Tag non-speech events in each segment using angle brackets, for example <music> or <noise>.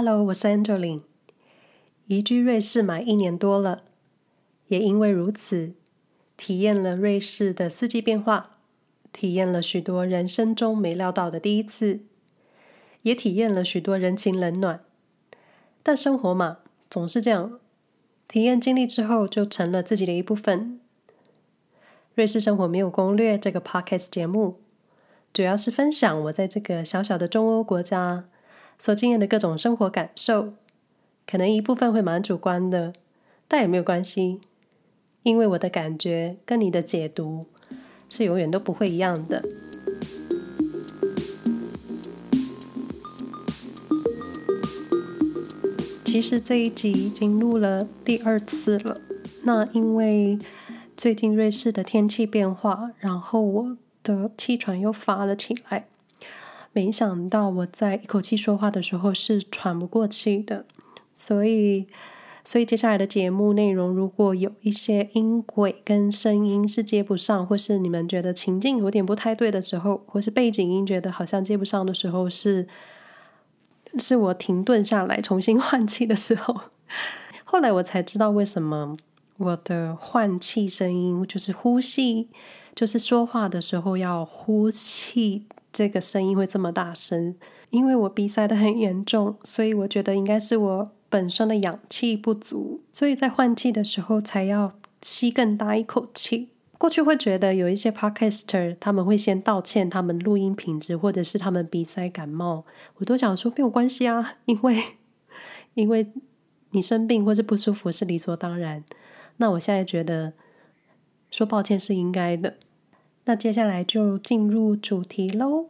Hello，我是 Angeline。移居瑞士满一年多了，也因为如此，体验了瑞士的四季变化，体验了许多人生中没料到的第一次，也体验了许多人情冷暖。但生活嘛，总是这样，体验经历之后，就成了自己的一部分。瑞士生活没有攻略这个 Podcast 节目，主要是分享我在这个小小的中欧国家所经验的各种生活感受，可能一部分会蛮主观的，但也没有关系，因为我的感觉跟你的解读是永远都不会一样的。其实这一集已经录了第二次了，那因为最近瑞士的天气变化，然后我的气喘又发了起来。没想到我在一口气说话的时候是喘不过气的，所以，所以接下来的节目内容如果有一些音轨跟声音是接不上，或是你们觉得情境有点不太对的时候，或是背景音觉得好像接不上的时候，是是我停顿下来重新 <laughs> 换气的时候。后来我才知道为什么我的换气声音就是呼吸，就是说话的时候要呼气。这个声音会这么大声，因为我鼻塞的很严重，所以我觉得应该是我本身的氧气不足，所以在换气的时候才要吸更大一口气。过去会觉得有一些 podcaster 他们会先道歉，他们录音品质或者是他们鼻塞感冒，我都想说没有关系啊，因为 <laughs> 因为你生病或是不舒服是理所当然。那我现在觉得说抱歉是应该的。那接下来就进入主题喽。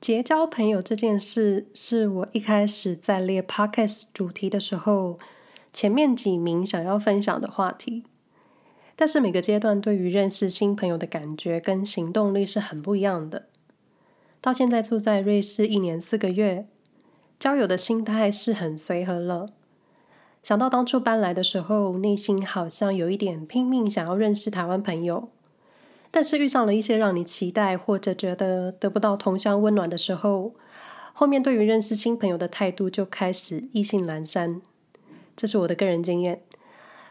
结交朋友这件事是我一开始在列 Podcast 主题的时候，前面几名想要分享的话题。但是每个阶段对于认识新朋友的感觉跟行动力是很不一样的。到现在住在瑞士一年四个月，交友的心态是很随和了。想到当初搬来的时候，内心好像有一点拼命想要认识台湾朋友。但是遇上了一些让你期待或者觉得得不到同乡温暖的时候，后面对于认识新朋友的态度就开始意兴阑珊。这是我的个人经验，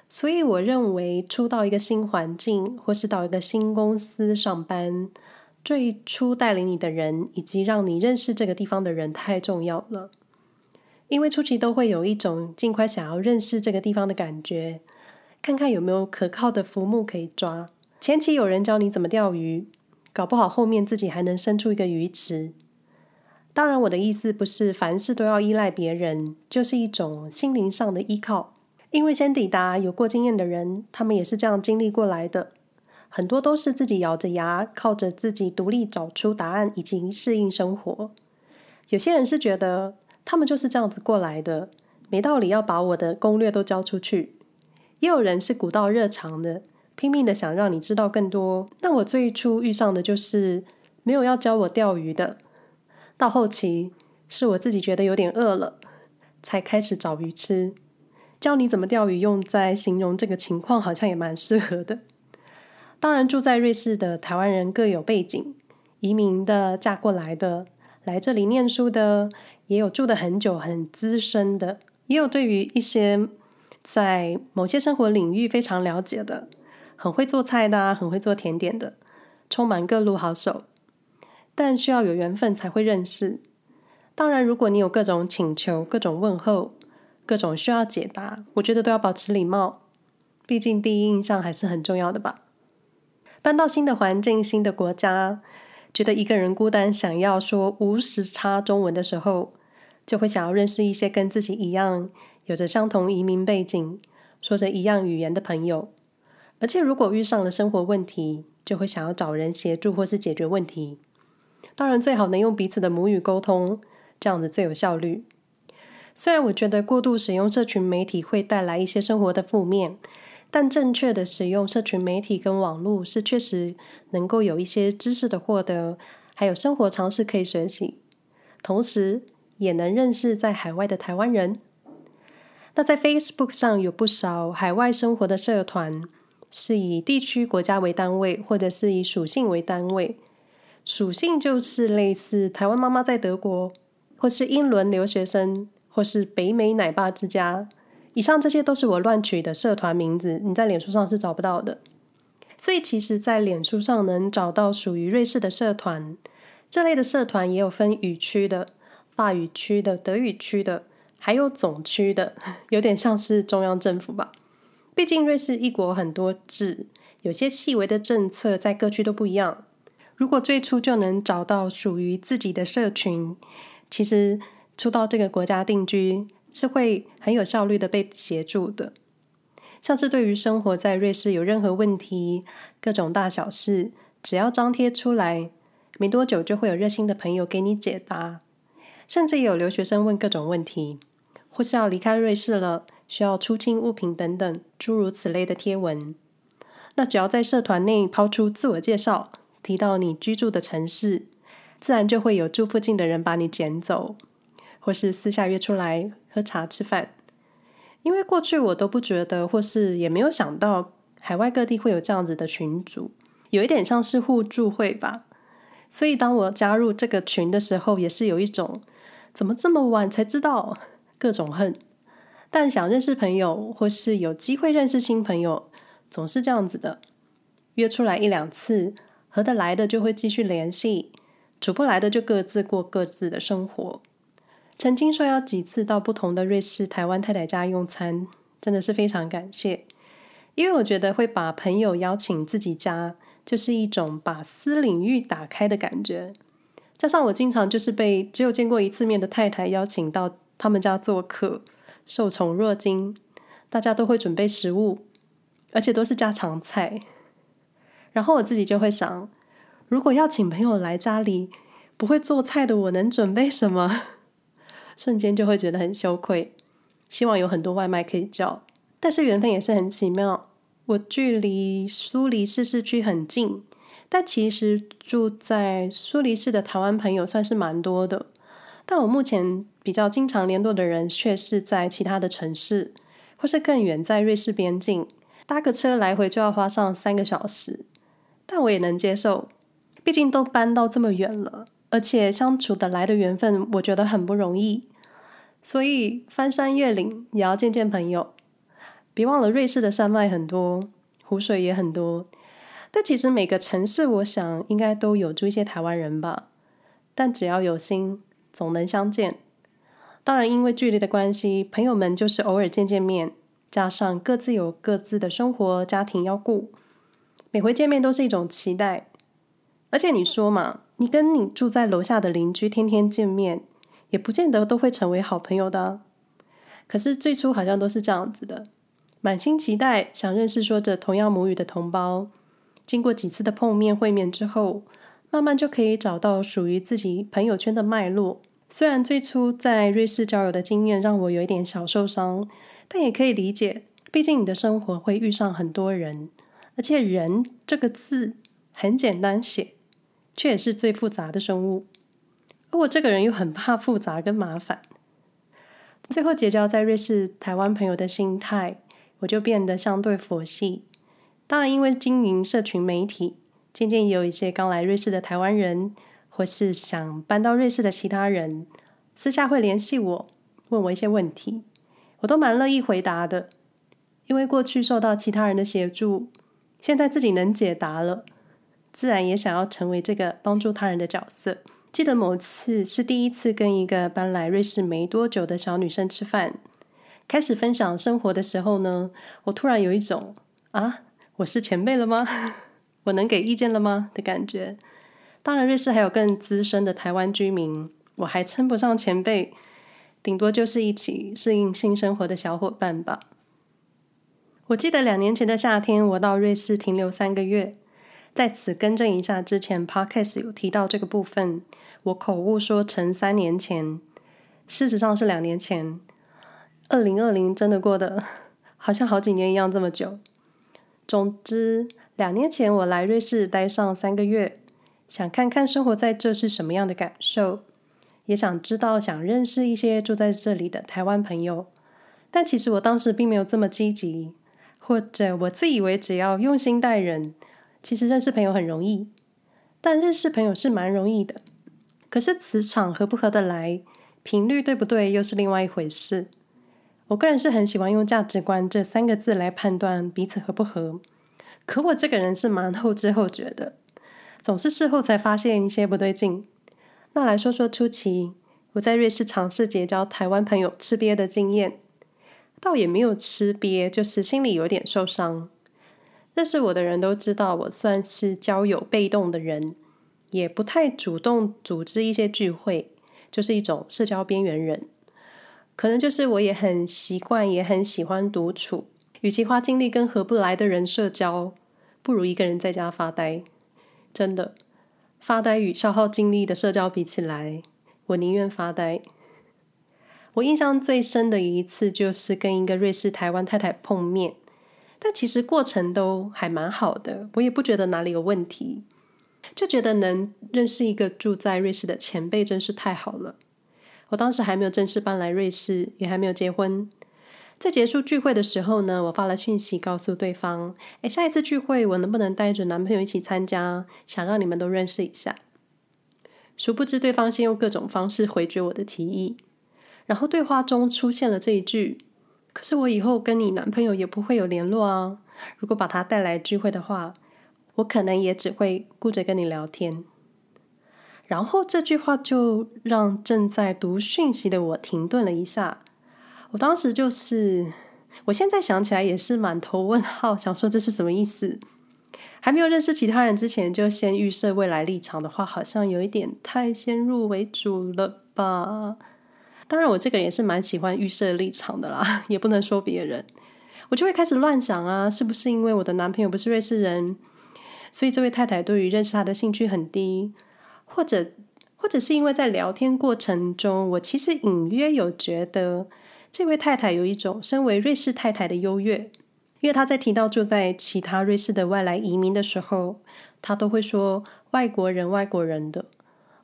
所以我认为初到一个新环境或是到一个新公司上班，最初带领你的人以及让你认识这个地方的人太重要了。因为初期都会有一种尽快想要认识这个地方的感觉，看看有没有可靠的浮木可以抓。前期有人教你怎么钓鱼，搞不好后面自己还能生出一个鱼池。当然，我的意思不是凡事都要依赖别人，就是一种心灵上的依靠。因为先抵达有过经验的人，他们也是这样经历过来的。很多都是自己咬着牙，靠着自己独立找出答案，以及适应生活。有些人是觉得他们就是这样子过来的，没道理要把我的攻略都交出去。也有人是古道热肠的。拼命的想让你知道更多。那我最初遇上的就是没有要教我钓鱼的，到后期是我自己觉得有点饿了，才开始找鱼吃。教你怎么钓鱼，用在形容这个情况好像也蛮适合的。当然，住在瑞士的台湾人各有背景，移民的、嫁过来的、来这里念书的，也有住的很久很资深的，也有对于一些在某些生活领域非常了解的。很会做菜的，很会做甜点的，充满各路好手，但需要有缘分才会认识。当然，如果你有各种请求、各种问候、各种需要解答，我觉得都要保持礼貌，毕竟第一印象还是很重要的吧。搬到新的环境、新的国家，觉得一个人孤单，想要说无时差中文的时候，就会想要认识一些跟自己一样，有着相同移民背景、说着一样语言的朋友。而且，如果遇上了生活问题，就会想要找人协助或是解决问题。当然，最好能用彼此的母语沟通，这样子最有效率。虽然我觉得过度使用社群媒体会带来一些生活的负面，但正确的使用社群媒体跟网络是确实能够有一些知识的获得，还有生活常识可以学习，同时也能认识在海外的台湾人。那在 Facebook 上有不少海外生活的社团。是以地区国家为单位，或者是以属性为单位。属性就是类似台湾妈妈在德国，或是英伦留学生，或是北美奶爸之家。以上这些都是我乱取的社团名字，你在脸书上是找不到的。所以其实，在脸书上能找到属于瑞士的社团，这类的社团也有分语区的、法语区的、德语区的，还有总区的，<laughs> 有点像是中央政府吧。毕竟瑞士一国很多制，有些细微的政策在各区都不一样。如果最初就能找到属于自己的社群，其实初到这个国家定居是会很有效率的被协助的。像是对于生活在瑞士有任何问题，各种大小事，只要张贴出来，没多久就会有热心的朋友给你解答。甚至有留学生问各种问题，或是要离开瑞士了，需要出清物品等等，诸如此类的贴文。那只要在社团内抛出自我介绍，提到你居住的城市，自然就会有住附近的人把你捡走，或是私下约出来喝茶吃饭。因为过去我都不觉得，或是也没有想到，海外各地会有这样子的群组，有一点像是互助会吧。所以当我加入这个群的时候，也是有一种怎么这么晚才知道各种恨。但想认识朋友，或是有机会认识新朋友，总是这样子的，约出来一两次，合得来的就会继续联系，处不来的就各自过各自的生活。曾经受邀几次到不同的瑞士、台湾太太家用餐，真的是非常感谢。因为我觉得会把朋友邀请自己家，就是一种把私领域打开的感觉。加上我经常就是被只有见过一次面的太太邀请到他们家做客，受宠若惊。大家都会准备食物，而且都是家常菜。然后我自己就会想，如果要请朋友来家里，不会做菜的我能准备什么？<laughs> 瞬间就会觉得很羞愧，希望有很多外卖可以叫，但是缘分也是很奇妙。我距离苏黎世市区很近，但其实住在苏黎世的台湾朋友算是蛮多的。但我目前比较经常联络的人却是在其他的城市，或是更远，在瑞士边境，搭个车来回就要花上三个小时。但我也能接受，毕竟都搬到这么远了。而且相处得来的缘分，我觉得很不容易，所以翻山越岭也要见见朋友。别忘了，瑞士的山脉很多，湖水也很多。但其实每个城市，我想应该都有住一些台湾人吧。但只要有心，总能相见。当然，因为距离的关系，朋友们就是偶尔见见面，加上各自有各自的生活、家庭要顾，每回见面都是一种期待。而且你说嘛，你跟你住在楼下的邻居天天见面，也不见得都会成为好朋友的。可是最初好像都是这样子的，满心期待想认识说着同样母语的同胞。经过几次的碰面会面之后，慢慢就可以找到属于自己朋友圈的脉络。虽然最初在瑞士交友的经验让我有一点小受伤，但也可以理解，毕竟你的生活会遇上很多人，而且“人”这个字很简单写。却也是最复杂的生物，而我这个人又很怕复杂跟麻烦。最后结交在瑞士台湾朋友的心态，我就变得相对佛系。当然，因为经营社群媒体，渐渐也有一些刚来瑞士的台湾人，或是想搬到瑞士的其他人，私下会联系我，问我一些问题，我都蛮乐意回答的。因为过去受到其他人的协助，现在自己能解答了。自然也想要成为这个帮助他人的角色。记得某次是第一次跟一个搬来瑞士没多久的小女生吃饭，开始分享生活的时候呢，我突然有一种啊，我是前辈了吗？<laughs> 我能给意见了吗？的感觉。当然，瑞士还有更资深的台湾居民，我还称不上前辈，顶多就是一起适应新生活的小伙伴吧。我记得两年前的夏天，我到瑞士停留三个月。在此更正一下，之前 podcast 有提到这个部分，我口误说成三年前，事实上是两年前。二零二零真的过得 <laughs> 好像好几年一样这么久。总之，两年前我来瑞士待上三个月，想看看生活在这是什么样的感受，也想知道、想认识一些住在这里的台湾朋友。但其实我当时并没有这么积极，或者我自以为只要用心待人。其实认识朋友很容易，但认识朋友是蛮容易的。可是磁场合不合得来，频率对不对又是另外一回事。我个人是很喜欢用价值观这三个字来判断彼此合不合。可我这个人是蛮后知后觉的，总是事后才发现一些不对劲。那来说说初期我在瑞士尝试结交台湾朋友吃瘪的经验，倒也没有吃瘪，就是心里有点受伤。认识我的人都知道，我算是交友被动的人。也不太主动组织一些聚会，就是一种社交边缘人。可能就是我也很习惯，也很喜欢独处。与其花精力跟合不来的人社交，不如一个人在家发呆。真的，发呆与消耗精力的社交比起来，我宁愿发呆。我印象最深的一次，就是跟一个瑞士台湾太太碰面，但其实过程都还蛮好的，我也不觉得哪里有问题。就觉得能认识一个住在瑞士的前辈真是太好了。我当时还没有正式搬来瑞士，也还没有结婚。在结束聚会的时候呢，我发了讯息告诉对方：“诶，下一次聚会我能不能带着男朋友一起参加？想让你们都认识一下。”殊不知对方先用各种方式回绝我的提议，然后对话中出现了这一句：“可是我以后跟你男朋友也不会有联络啊，如果把他带来聚会的话。”我可能也只会顾着跟你聊天，然后这句话就让正在读讯息的我停顿了一下。我当时就是，我现在想起来也是满头问号，想说这是什么意思？还没有认识其他人之前就先预设未来立场的话，好像有一点太先入为主了吧？当然，我这个人也是蛮喜欢预设立场的啦，<laughs> 也不能说别人，我就会开始乱想啊，是不是因为我的男朋友不是瑞士人？所以这位太太对于认识他的兴趣很低，或者或者是因为在聊天过程中，我其实隐约有觉得这位太太有一种身为瑞士太太的优越，因为她在提到住在其他瑞士的外来移民的时候，她都会说外国人、外国人的。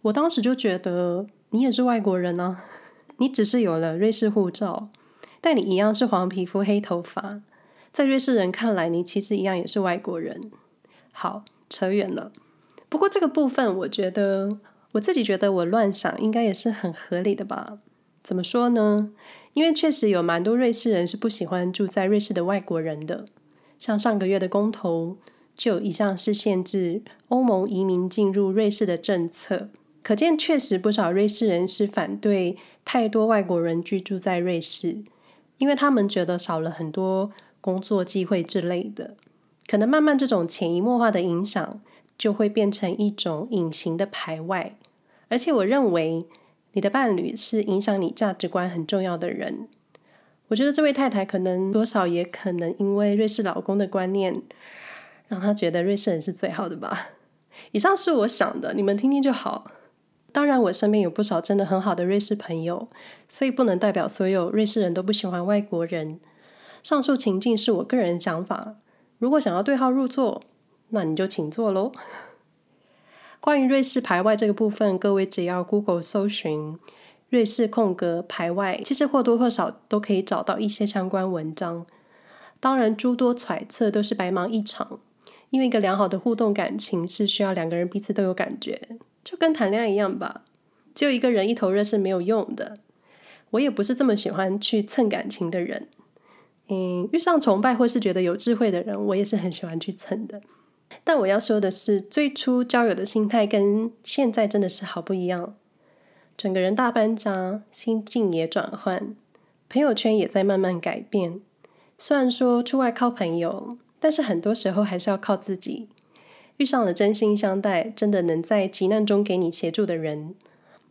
我当时就觉得你也是外国人啊，你只是有了瑞士护照，但你一样是黄皮肤、黑头发，在瑞士人看来，你其实一样也是外国人。好，扯远了。不过这个部分，我觉得我自己觉得我乱想，应该也是很合理的吧？怎么说呢？因为确实有蛮多瑞士人是不喜欢住在瑞士的外国人的。像上个月的公投，就一项是限制欧盟移民进入瑞士的政策，可见确实不少瑞士人是反对太多外国人居住在瑞士，因为他们觉得少了很多工作机会之类的。可能慢慢这种潜移默化的影响，就会变成一种隐形的排外。而且我认为，你的伴侣是影响你价值观很重要的人。我觉得这位太太可能多少也可能因为瑞士老公的观念，让她觉得瑞士人是最好的吧。以上是我想的，你们听听就好。当然，我身边有不少真的很好的瑞士朋友，所以不能代表所有瑞士人都不喜欢外国人。上述情境是我个人想法。如果想要对号入座，那你就请坐喽。关于瑞士排外这个部分，各位只要 Google 搜寻“瑞士空格排外”，其实或多或少都可以找到一些相关文章。当然，诸多揣测都是白忙一场，因为一个良好的互动感情是需要两个人彼此都有感觉，就跟谈恋爱一样吧。只有一个人一头热是没有用的。我也不是这么喜欢去蹭感情的人。嗯，遇上崇拜或是觉得有智慧的人，我也是很喜欢去蹭的。但我要说的是，最初交友的心态跟现在真的是好不一样。整个人大搬家，心境也转换，朋友圈也在慢慢改变。虽然说出外靠朋友，但是很多时候还是要靠自己。遇上了真心相待、真的能在急难中给你协助的人，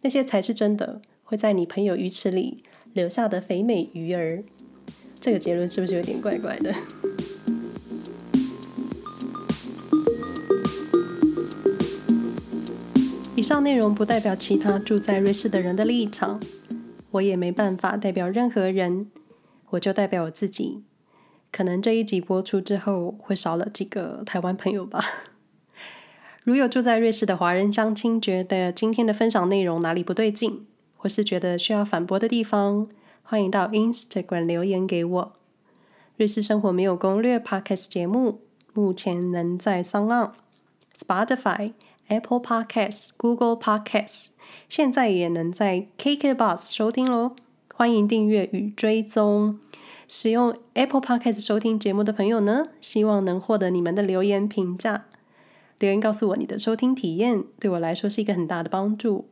那些才是真的会在你朋友鱼池里留下的肥美鱼儿。这个结论是不是有点怪怪的？以上内容不代表其他住在瑞士的人的立场，我也没办法代表任何人，我就代表我自己。可能这一集播出之后，会少了几个台湾朋友吧。如有住在瑞士的华人乡亲觉得今天的分享内容哪里不对劲，或是觉得需要反驳的地方，欢迎到 Instagram 留言给我。瑞士生活没有攻略 Podcast 节目目前能在 SoundOn、Spotify、Apple Podcasts、Google Podcasts 现在也能在 KKBOX 收听喽。欢迎订阅与追踪。使用 Apple Podcast 收听节目的朋友呢，希望能获得你们的留言评价。留言告诉我你的收听体验，对我来说是一个很大的帮助。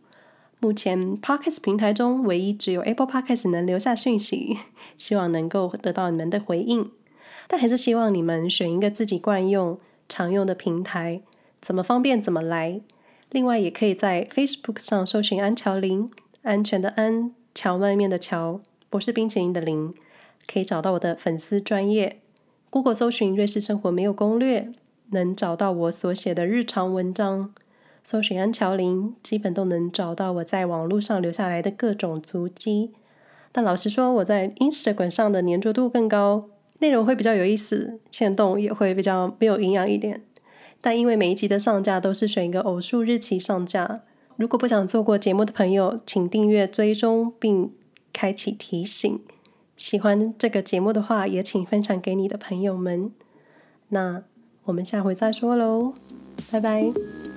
目前 Podcast 平台中唯一只有 Apple Podcast 能留下讯息，希望能够得到你们的回应。但还是希望你们选一个自己惯用、常用的平台，怎么方便怎么来。另外，也可以在 Facebook 上搜寻安乔林，安全的安，荞麦面的荞，不是冰淇淋的林。可以找到我的粉丝专业，Google 搜寻“瑞士生活没有攻略”，能找到我所写的日常文章。搜寻安乔林，基本都能找到我在网络上留下来的各种足迹。但老实说，我在 Instagram 上的粘着度更高，内容会比较有意思，限动也会比较没有营养一点。但因为每一集的上架都是选一个偶数日期上架，如果不想错过节目的朋友，请订阅追踪并开启提醒。喜欢这个节目的话，也请分享给你的朋友们。那我们下回再说喽，拜拜。